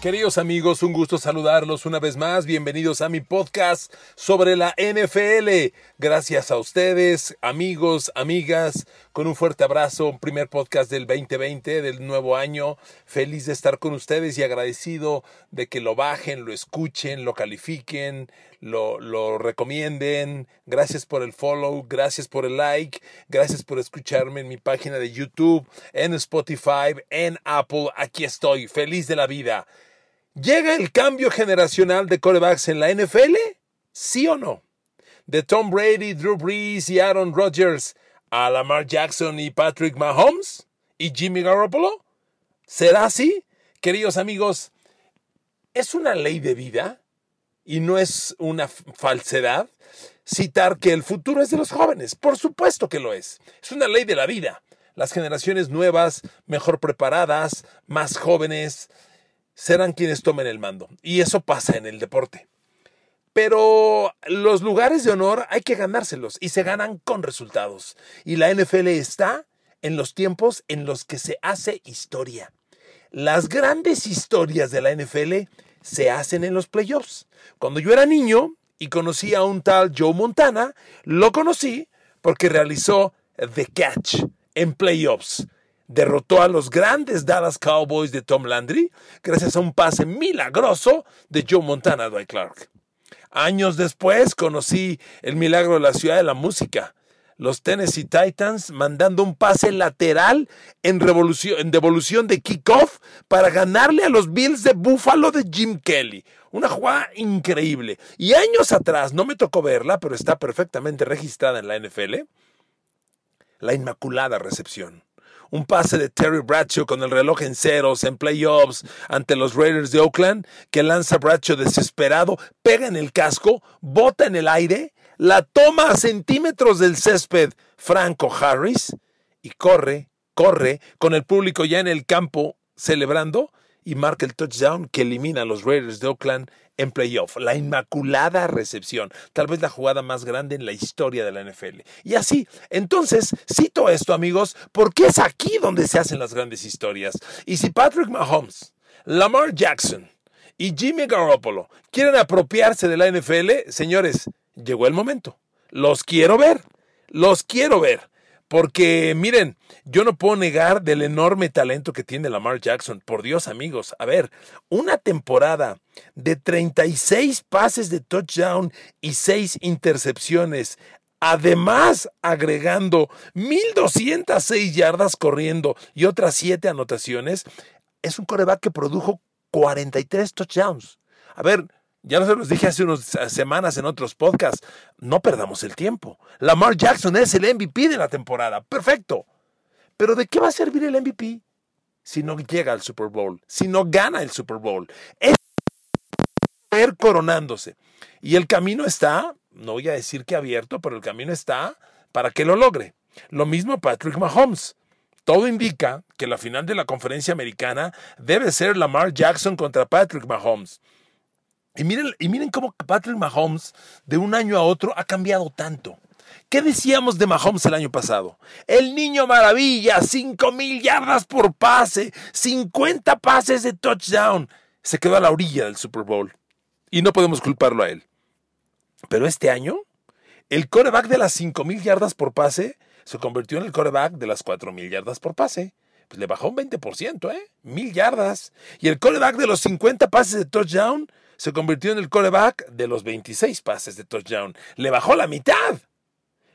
Queridos amigos, un gusto saludarlos una vez más. Bienvenidos a mi podcast sobre la NFL. Gracias a ustedes, amigos, amigas, con un fuerte abrazo. Primer podcast del 2020, del nuevo año. Feliz de estar con ustedes y agradecido de que lo bajen, lo escuchen, lo califiquen, lo, recomienden. Gracias por el follow, gracias por el like, gracias por escucharme en mi página de YouTube, en Spotify, en Apple. Aquí estoy, feliz de la vida. ¿Llega el cambio generacional de corebacks en la NFL? ¿Sí o no? De Tom Brady, Drew Brees y Aaron Rodgers a Lamar Jackson y Patrick Mahomes y Jimmy Garoppolo? ¿Será así? Queridos amigos, es una ley de vida y no es una falsedad citar que el futuro es de los jóvenes. Por supuesto que lo es. Es una ley de la vida. Las generaciones nuevas, mejor preparadas, más jóvenes, serán quienes tomen el mando. Y eso pasa en el deporte. Pero los lugares de honor hay que ganárselos y se ganan con resultados. Y la NFL está en los tiempos en los que se hace historia. Las grandes historias de la NFL se hacen en los playoffs. Cuando yo era niño y conocí a un tal Joe Montana, lo conocí porque realizó The Catch en playoffs derrotó a los grandes Dallas Cowboys de Tom Landry gracias a un pase milagroso de Joe Montana a Dwight Clark. Años después conocí el milagro de la ciudad de la música, los Tennessee Titans mandando un pase lateral en, en devolución de kickoff para ganarle a los Bills de Buffalo de Jim Kelly. Una jugada increíble. Y años atrás, no me tocó verla, pero está perfectamente registrada en la NFL, la Inmaculada Recepción un pase de Terry Bradshaw con el reloj en ceros en playoffs ante los Raiders de Oakland, que lanza Bradshaw desesperado, pega en el casco, bota en el aire, la toma a centímetros del césped Franco Harris y corre, corre con el público ya en el campo celebrando y marca el touchdown que elimina a los Raiders de Oakland en playoff. La inmaculada recepción, tal vez la jugada más grande en la historia de la NFL. Y así, entonces, cito esto amigos, porque es aquí donde se hacen las grandes historias. Y si Patrick Mahomes, Lamar Jackson y Jimmy Garoppolo quieren apropiarse de la NFL, señores, llegó el momento. Los quiero ver, los quiero ver. Porque miren, yo no puedo negar del enorme talento que tiene Lamar Jackson. Por Dios, amigos, a ver, una temporada de 36 pases de touchdown y 6 intercepciones, además agregando 1206 yardas corriendo y otras 7 anotaciones, es un coreback que produjo 43 touchdowns. A ver, ya no se los dije hace unas semanas en otros podcasts. No perdamos el tiempo. Lamar Jackson es el MVP de la temporada. Perfecto. Pero ¿de qué va a servir el MVP si no llega al Super Bowl? Si no gana el Super Bowl. Es coronándose. Y el camino está, no voy a decir que abierto, pero el camino está para que lo logre. Lo mismo Patrick Mahomes. Todo indica que la final de la conferencia americana debe ser Lamar Jackson contra Patrick Mahomes. Y miren, y miren cómo Patrick Mahomes de un año a otro ha cambiado tanto. ¿Qué decíamos de Mahomes el año pasado? El niño maravilla, 5 mil yardas por pase, 50 pases de touchdown. Se quedó a la orilla del Super Bowl. Y no podemos culparlo a él. Pero este año, el coreback de las 5 mil yardas por pase se convirtió en el coreback de las 4 mil yardas por pase. Pues le bajó un 20%, ¿eh? Mil yardas. Y el coreback de los 50 pases de touchdown se convirtió en el coreback de los 26 pases de touchdown. Le bajó la mitad.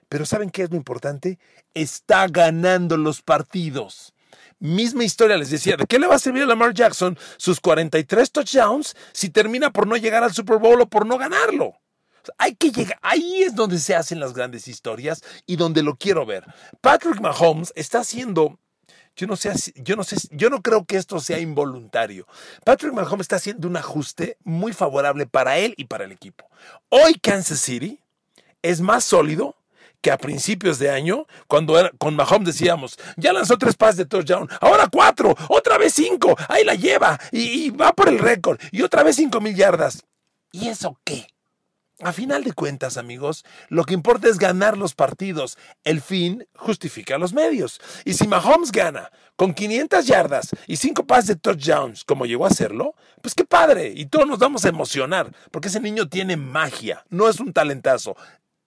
Pero ¿saben qué es lo importante? Está ganando los partidos. Misma historia les decía, ¿de qué le va a servir a Lamar Jackson sus 43 touchdowns si termina por no llegar al Super Bowl o por no ganarlo? Hay que llegar, ahí es donde se hacen las grandes historias y donde lo quiero ver. Patrick Mahomes está haciendo yo no sé, yo no sé, yo no creo que esto sea involuntario. Patrick Mahomes está haciendo un ajuste muy favorable para él y para el equipo. Hoy Kansas City es más sólido que a principios de año, cuando con Mahomes decíamos, ya lanzó tres pases de touchdown, ahora cuatro, otra vez cinco, ahí la lleva y, y va por el récord, y otra vez cinco mil yardas. ¿Y eso qué? A final de cuentas, amigos, lo que importa es ganar los partidos. El fin justifica los medios. Y si Mahomes gana con 500 yardas y 5 pases de touchdowns, como llegó a hacerlo, pues qué padre. Y todos nos vamos a emocionar, porque ese niño tiene magia, no es un talentazo,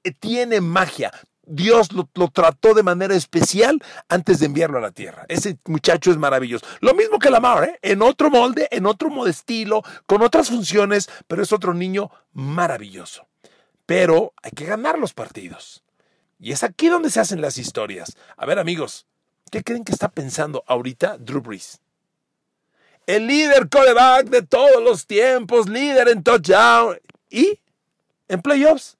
eh, tiene magia. Dios lo, trató de manera especial antes de enviarlo a la tierra. Ese muchacho es maravilloso. Lo mismo que Lamar, ¿eh? en otro molde, en otro estilo, con otras funciones, pero es otro niño maravilloso. Pero hay que ganar los partidos. Y es aquí donde se hacen las historias. A ver, amigos, ¿qué creen que está pensando ahorita Drew Brees? El líder coreback de todos los tiempos, líder en touchdown y en playoffs.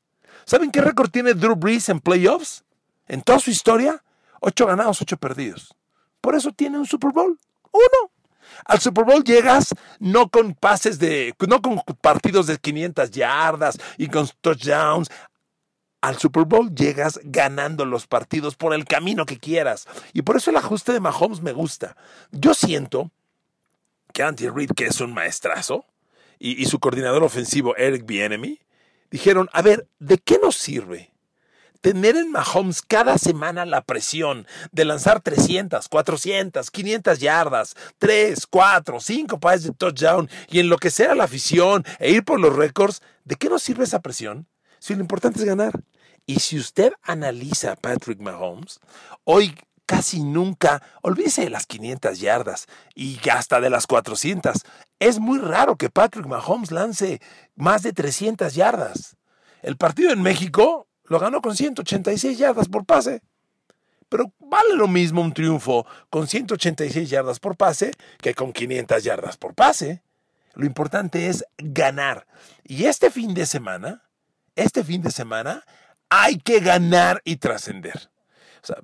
¿Saben qué récord tiene Drew Brees en playoffs? En toda su historia, ocho ganados, ocho perdidos. Por eso tiene un Super Bowl. Uno. Al Super Bowl llegas no con pases de, no con partidos de 500 yardas y con touchdowns. Al Super Bowl llegas ganando los partidos por el camino que quieras. Y por eso el ajuste de Mahomes me gusta. Yo siento que Andy Reid, que es un maestrazo, y, y su coordinador ofensivo, Eric Bienemy, dijeron, a ver, ¿de qué nos sirve? Tener en Mahomes cada semana la presión de lanzar 300, 400, 500 yardas, 3, 4, 5 pases de touchdown y en lo que sea la afición e ir por los récords, ¿de qué nos sirve esa presión? Si lo importante es ganar. Y si usted analiza a Patrick Mahomes, hoy casi nunca, olvídese de las 500 yardas y hasta de las 400. Es muy raro que Patrick Mahomes lance más de 300 yardas. El partido en México lo ganó con 186 yardas por pase. Pero vale lo mismo un triunfo con 186 yardas por pase que con 500 yardas por pase. Lo importante es ganar. Y este fin de semana, este fin de semana, hay que ganar y trascender. O sea,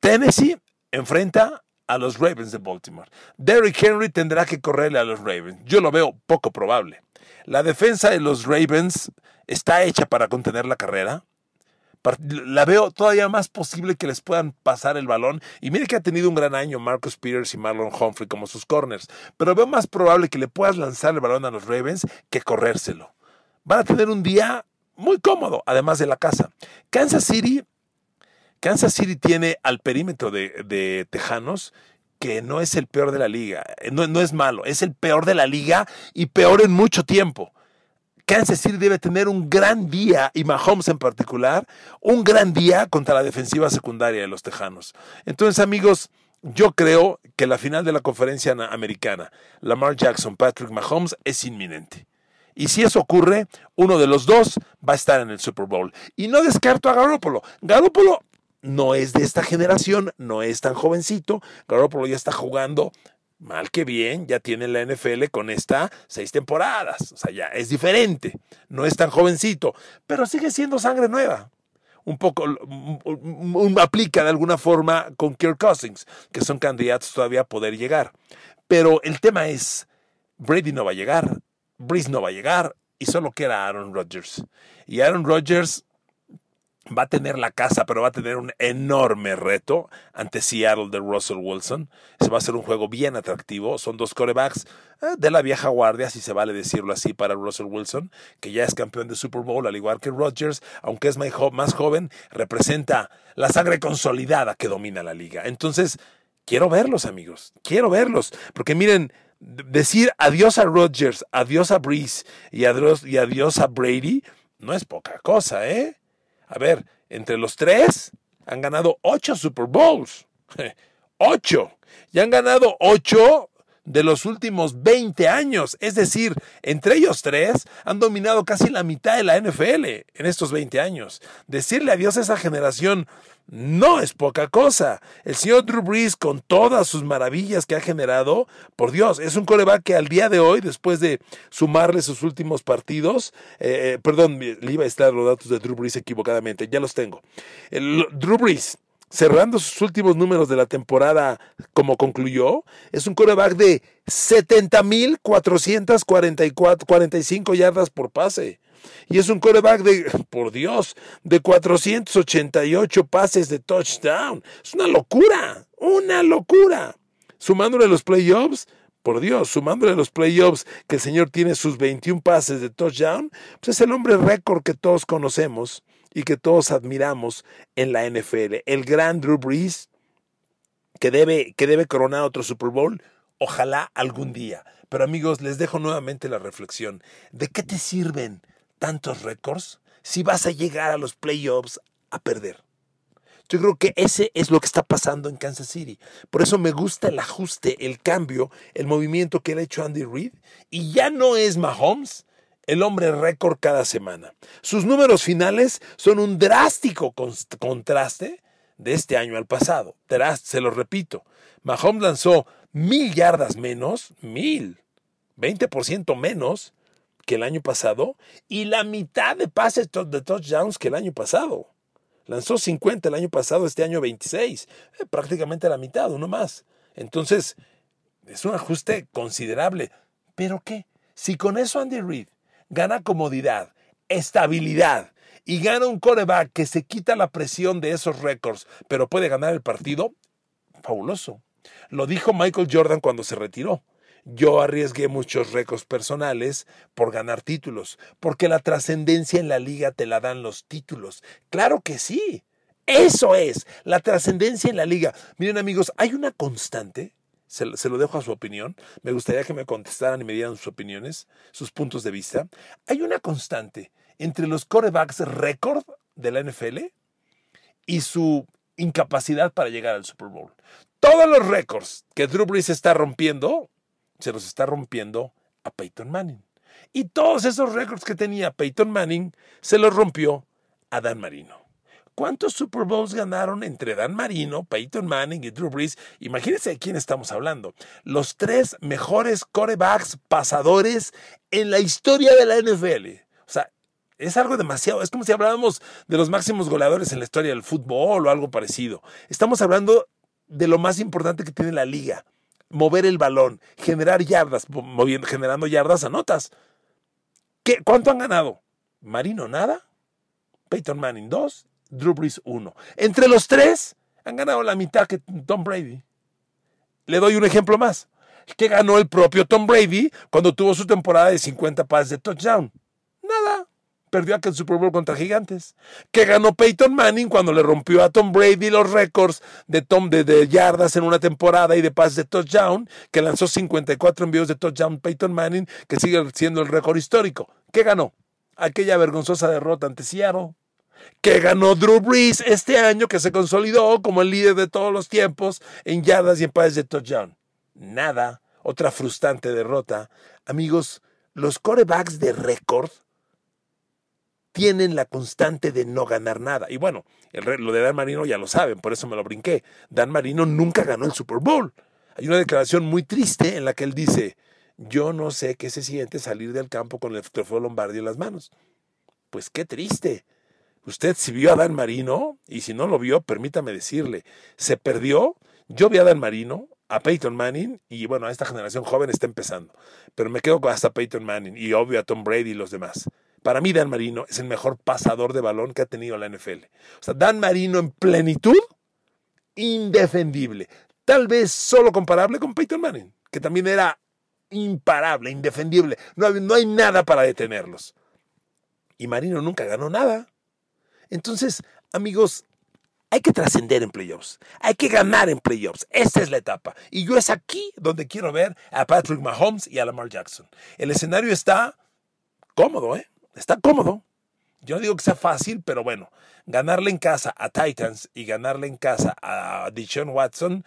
Tennessee enfrenta a los Ravens de Baltimore. Derrick Henry tendrá que correrle a los Ravens. Yo lo veo poco probable. La defensa de los Ravens está hecha para contener la carrera. La veo todavía más posible que les puedan pasar el balón. Y mire que ha tenido un gran año Marcus Peters y Marlon Humphrey como sus corners. Pero veo más probable que le puedas lanzar el balón a los Ravens que corrérselo. Van a tener un día muy cómodo, además de la casa. Kansas City Kansas City tiene al perímetro de, Tejanos que no es el peor de la liga, no, es malo, es el peor de la liga y peor en mucho tiempo. Kansas City debe tener un gran día, y Mahomes en particular, un gran día contra la defensiva secundaria de los Tejanos. Entonces, amigos, yo creo que la final de la conferencia americana, Lamar Jackson, Patrick Mahomes, es inminente. Y si eso ocurre, uno de los dos va a estar en el Super Bowl. Y no descarto a Garoppolo. Garoppolo no es de esta generación, no es tan jovencito. Garoppolo ya está jugando mal que bien, ya tiene la NFL con esta seis temporadas. O sea, ya es diferente. No es tan jovencito, pero sigue siendo sangre nueva. Un poco aplica de alguna forma con Kirk Cousins, que son candidatos todavía a poder llegar. Pero el tema es, Brady no va a llegar, Breeze no va a llegar, y solo queda Aaron Rodgers. Y Aaron Rodgers va a tener la casa, pero va a tener un enorme reto ante Seattle de Russell Wilson. Se va a ser un juego bien atractivo. Son dos corebacks eh, de la vieja guardia, si se vale decirlo así, para Russell Wilson, que ya es campeón de Super Bowl, al igual que Rodgers, aunque es más joven, representa la sangre consolidada que domina la liga. Entonces, quiero verlos, amigos. Quiero verlos. Porque miren, decir adiós a Rodgers, adiós a Breeze y adiós, y adiós a Brady no es poca cosa, ¿eh? A ver, entre los tres han ganado ocho Super Bowls. ocho. Y han ganado ocho de los últimos 20 años. Es decir, entre ellos tres han dominado casi la mitad de la NFL en estos 20 años. Decirle adiós a esa generación no es poca cosa. El señor Drew Brees, con todas sus maravillas que ha generado, por Dios, es un coreback que al día de hoy, después de sumarle sus últimos partidos, eh, eh, perdón, le iba a estar los datos de Drew Brees equivocadamente, ya los tengo. El, Drew Brees, cerrando sus últimos números de la temporada como concluyó, es un coreback de 70.445 yardas por pase. Y es un coreback de, por Dios, de 488 pases de touchdown. Es una locura, una locura. Sumándole los playoffs, por Dios, sumándole los playoffs que el Señor tiene sus 21 pases de touchdown, pues es el hombre récord que todos conocemos y que todos admiramos en la NFL. El gran Drew Brees, que debe, que debe coronar otro Super Bowl, ojalá algún día. Pero amigos, les dejo nuevamente la reflexión. ¿De qué te sirven tantos récords si vas a llegar a los playoffs a perder. Yo creo que ese es lo que está pasando en Kansas City. Por eso me gusta el ajuste, el cambio, el movimiento que ha hecho Andy Reid. Y ya no es Mahomes el hombre récord cada semana. Sus números finales son un drástico contraste de este año al pasado. Se lo repito. Mahomes lanzó mil yardas menos, mil, 20% menos que el año pasado y la mitad de pases de touchdowns que el año pasado. Lanzó 50 el año pasado, este año 26, eh, prácticamente la mitad, uno más. Entonces, es un ajuste considerable. ¿Pero qué? Si con eso Andy Reid gana comodidad, estabilidad y gana un coreback que se quita la presión de esos récords, pero puede ganar el partido, fabuloso. Lo dijo Michael Jordan cuando se retiró. Yo arriesgué muchos récords personales por ganar títulos, porque la trascendencia en la liga te la dan los títulos. Claro que sí. Eso es, la trascendencia en la liga. Miren amigos, hay una constante, se, lo dejo a su opinión, me gustaría que me contestaran y me dieran sus opiniones, sus puntos de vista. Hay una constante entre los corebacks récord de la NFL y su incapacidad para llegar al Super Bowl. Todos los récords que Drew Brees está rompiendo se los está rompiendo a Peyton Manning. Y todos esos récords que tenía Peyton Manning se los rompió a Dan Marino. ¿Cuántos Super Bowls ganaron entre Dan Marino, Peyton Manning y Drew Brees? Imagínense de quién estamos hablando. Los tres mejores corebacks pasadores en la historia de la NFL. O sea, es algo demasiado. Es como si habláramos de los máximos goleadores en la historia del fútbol o algo parecido. Estamos hablando de lo más importante que tiene la liga mover el balón, generar yardas, generando yardas, anotas. ¿Qué, ¿Cuánto han ganado? Marino nada, Peyton Manning 2, Drew Brees 1. Entre los tres han ganado la mitad que Tom Brady. Le doy un ejemplo más. ¿Qué ganó el propio Tom Brady cuando tuvo su temporada de 50 pases de touchdown? Nada perdió aquel Super Bowl contra Gigantes. Que ganó Peyton Manning cuando le rompió a Tom Brady los récords de, Tom, de, yardas en una temporada y de pases de touchdown, que lanzó 54 envíos de touchdown Peyton Manning, que sigue siendo el récord histórico. ¿Qué ganó? Aquella vergonzosa derrota ante Seattle. Que ganó Drew Brees este año, que se consolidó como el líder de todos los tiempos en yardas y en pases de touchdown. Nada. Otra frustrante derrota. Amigos, los corebacks de récord tienen la constante de no ganar nada. Y bueno, el, lo de Dan Marino ya lo saben, por eso me lo brinqué. Dan Marino nunca ganó el Super Bowl. Hay una declaración muy triste en la que él dice, yo no sé qué se siente salir del campo con el trofeo Lombardi en las manos. Pues qué triste. Usted si vio a Dan Marino, y si no lo vio, permítame decirle, se perdió. Yo vi a Dan Marino, a Peyton Manning, y bueno, a esta generación joven está empezando. Pero me quedo hasta Peyton Manning, y obvio a Tom Brady y los demás. Para mí, Dan Marino es el mejor pasador de balón que ha tenido la NFL. O sea, Dan Marino en plenitud, indefendible. Tal vez solo comparable con Peyton Manning, que también era imparable, indefendible. No no hay nada para detenerlos. Y Marino nunca ganó nada. Entonces, amigos, hay que trascender en playoffs. Hay que ganar en playoffs. Esta es la etapa. Y yo es aquí donde quiero ver a Patrick Mahomes y a Lamar Jackson. El escenario está cómodo, ¿eh? está cómodo. Yo digo que sea fácil, pero bueno, ganarle en casa a Titans y ganarle en casa a Deshaun Watson,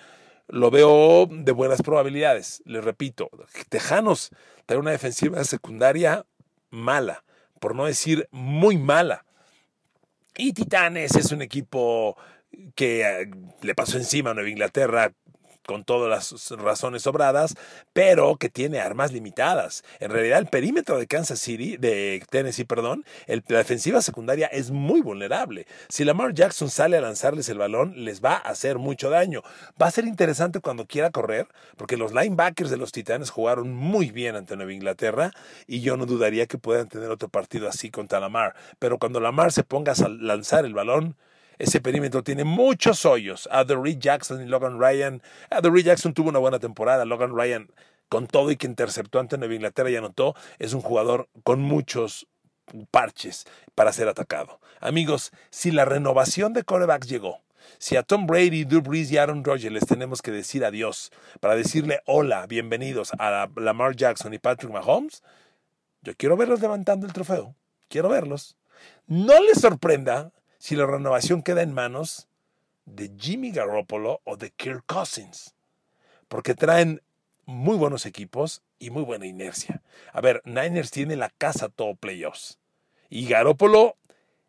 lo veo de buenas probabilidades. Les repito, Tejanos trae una defensiva secundaria mala, por no decir muy mala. Y Titanes es un equipo que eh, le pasó encima a Nueva Inglaterra con todas las razones sobradas, pero que tiene armas limitadas. En realidad, el perímetro de Kansas City, de Tennessee, perdón, la defensiva secundaria es muy vulnerable. Si Lamar Jackson sale a lanzarles el balón, les va a hacer mucho daño. Va a ser interesante cuando quiera correr, porque los linebackers de los Titanes jugaron muy bien ante Nueva Inglaterra y yo no dudaría que puedan tener otro partido así contra Lamar. Pero cuando Lamar se ponga a lanzar el balón, ese perímetro tiene muchos hoyos. Reed Jackson y Logan Ryan. Reed Jackson tuvo una buena temporada. Logan Ryan, con todo y que interceptó ante Nueva Inglaterra y anotó, es un jugador con muchos parches para ser atacado. Amigos, si la renovación de corebacks llegó, si a Tom Brady, Drew Brees y Aaron Rodgers les tenemos que decir adiós para decirle hola, bienvenidos a Lamar Jackson y Patrick Mahomes, yo quiero verlos levantando el trofeo. Quiero verlos. No les sorprenda si la renovación queda en manos de Jimmy Garoppolo o de Kirk Cousins, porque traen muy buenos equipos y muy buena inercia. A ver, Niners tiene la casa todo playoffs y Garoppolo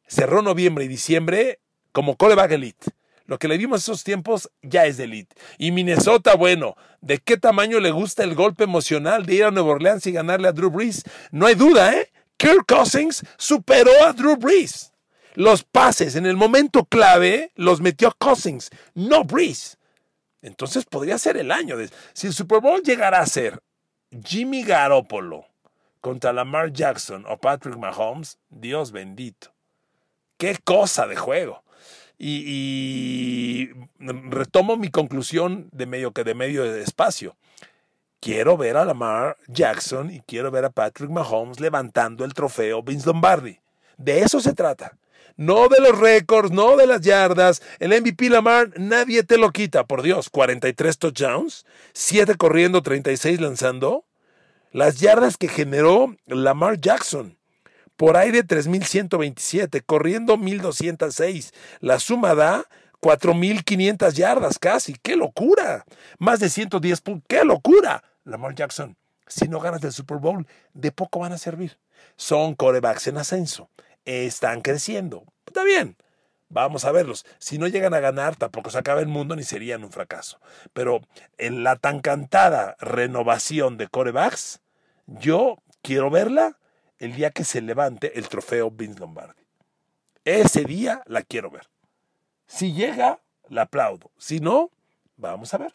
cerró noviembre y diciembre como coreback elite. Lo que le vimos esos tiempos ya es elite. Y Minnesota, bueno, ¿de qué tamaño le gusta el golpe emocional de ir a Nueva Orleans y ganarle a Drew Brees? No hay duda, ¿eh? Kirk Cousins superó a Drew Brees. Los pases en el momento clave los metió Cousins, no Breeze. Entonces podría ser el año. De, si el Super Bowl llegara a ser Jimmy Garoppolo contra Lamar Jackson o Patrick Mahomes, Dios bendito. Qué cosa de juego. Y, retomo mi conclusión de medio que de medio de espacio. Quiero ver a Lamar Jackson y quiero ver a Patrick Mahomes levantando el trofeo Vince Lombardi. De eso se trata no de los récords, no de las yardas. El MVP Lamar, nadie te lo quita, por Dios. 43 touchdowns, 7 corriendo, 36 lanzando. Las yardas que generó Lamar Jackson. Por aire 3127, corriendo 1206. La suma da 4.500 yardas casi. ¡Qué locura! Más de 110 puntos. ¡Qué locura! Lamar Jackson, si no ganas el Super Bowl, de poco van a servir. Son corebacks en ascenso están creciendo. Está bien, vamos a verlos. Si no llegan a ganar, tampoco se acaba el mundo ni serían un fracaso. Pero en la tan cantada renovación de corebacks, yo quiero verla el día que se levante el trofeo Vince Lombardi. Ese día la quiero ver. Si llega, la aplaudo. Si no, vamos a ver.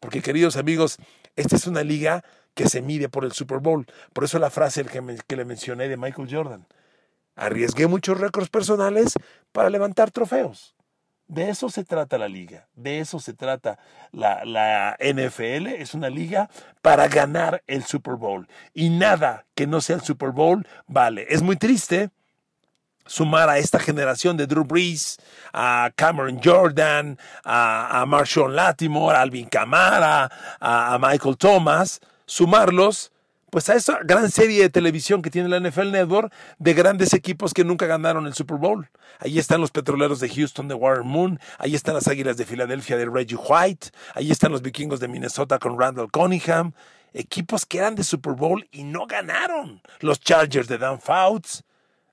Porque queridos amigos, esta es una liga que se mide por el Super Bowl. Por eso la frase que, que le mencioné de Michael Jordan. Arriesgué muchos récords personales para levantar trofeos. De eso se trata la liga, de eso se trata la, la, NFL, es una liga para ganar el Super Bowl. Y nada que no sea el Super Bowl vale. Es muy triste sumar a esta generación de Drew Brees, a Cameron Jordan, a, a Marshawn Latimore, a Alvin Kamara, a Michael Thomas, sumarlos pues a esa gran serie de televisión que tiene la NFL Network de grandes equipos que nunca ganaron el Super Bowl. Ahí están los petroleros de Houston de Warren Moon, ahí están las águilas de Filadelfia de Reggie White, ahí están los vikingos de Minnesota con Randall Cunningham, equipos que eran de Super Bowl y no ganaron. Los Chargers de Dan Fouts.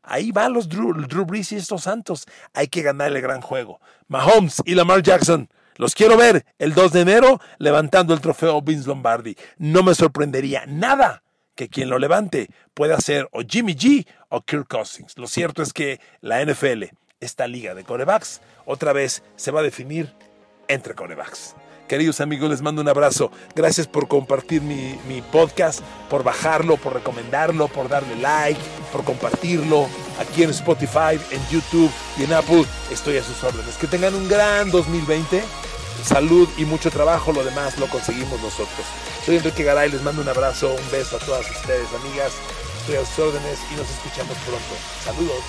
Ahí van los Drew, Drew Brees y estos Santos. Hay que ganar el gran juego. Mahomes y Lamar Jackson los quiero ver el 2 de enero levantando el trofeo Vince Lombardi. No me sorprendería nada que quien lo levante pueda ser o Jimmy G o Kirk Cousins. Lo cierto es que la NFL, esta liga de corebacks, otra vez se va a definir entre corebacks. Queridos amigos, les mando un abrazo. Gracias por compartir mi, mi, podcast, por bajarlo, por recomendarlo, por darle like, por compartirlo aquí en Spotify, en YouTube y en Apple. Estoy a sus órdenes. Que tengan un gran 2020 salud y mucho trabajo, lo demás lo conseguimos nosotros. Soy Enrique Garay, les mando un abrazo, un beso a todas ustedes, amigas. Estoy a sus órdenes y nos escuchamos pronto. Saludos.